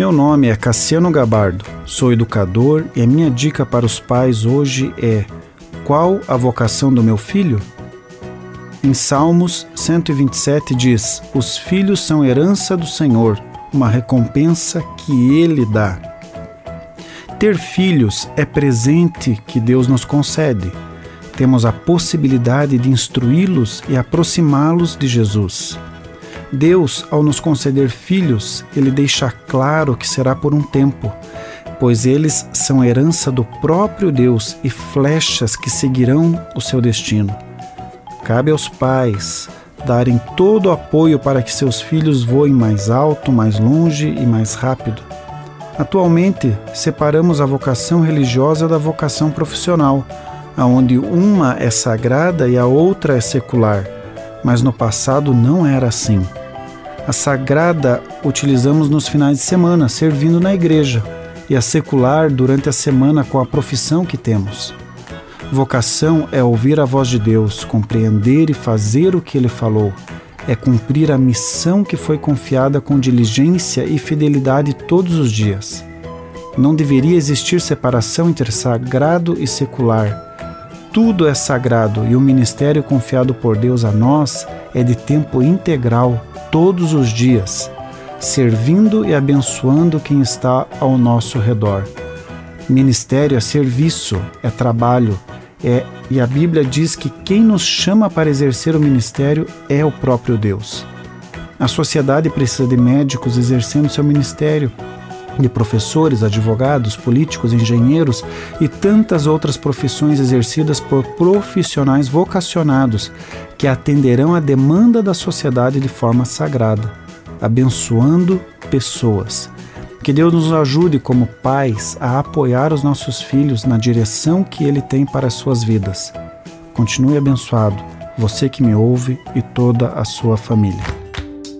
Meu nome é Cassiano Gabardo, sou educador e a minha dica para os pais hoje é: qual a vocação do meu filho? Em Salmos 127 diz: Os filhos são herança do Senhor, uma recompensa que ele dá. Ter filhos é presente que Deus nos concede. Temos a possibilidade de instruí-los e aproximá-los de Jesus. Deus, ao nos conceder filhos, ele deixa claro que será por um tempo, pois eles são herança do próprio Deus e flechas que seguirão o seu destino. Cabe aos pais darem todo o apoio para que seus filhos voem mais alto, mais longe e mais rápido. Atualmente, separamos a vocação religiosa da vocação profissional, aonde uma é sagrada e a outra é secular, mas no passado não era assim. A sagrada utilizamos nos finais de semana, servindo na igreja, e a secular durante a semana com a profissão que temos. Vocação é ouvir a voz de Deus, compreender e fazer o que ele falou. É cumprir a missão que foi confiada com diligência e fidelidade todos os dias. Não deveria existir separação entre sagrado e secular. Tudo é sagrado e o ministério confiado por Deus a nós é de tempo integral, todos os dias, servindo e abençoando quem está ao nosso redor. Ministério é serviço, é trabalho, é, e a Bíblia diz que quem nos chama para exercer o ministério é o próprio Deus. A sociedade precisa de médicos exercendo seu ministério, de professores, advogados, políticos, engenheiros e tantas outras profissões exercidas por profissionais vocacionados que atenderão à demanda da sociedade de forma sagrada, abençoando pessoas. Que Deus nos ajude como pais a apoiar os nossos filhos na direção que Ele tem para as suas vidas. Continue abençoado, você que me ouve e toda a sua família.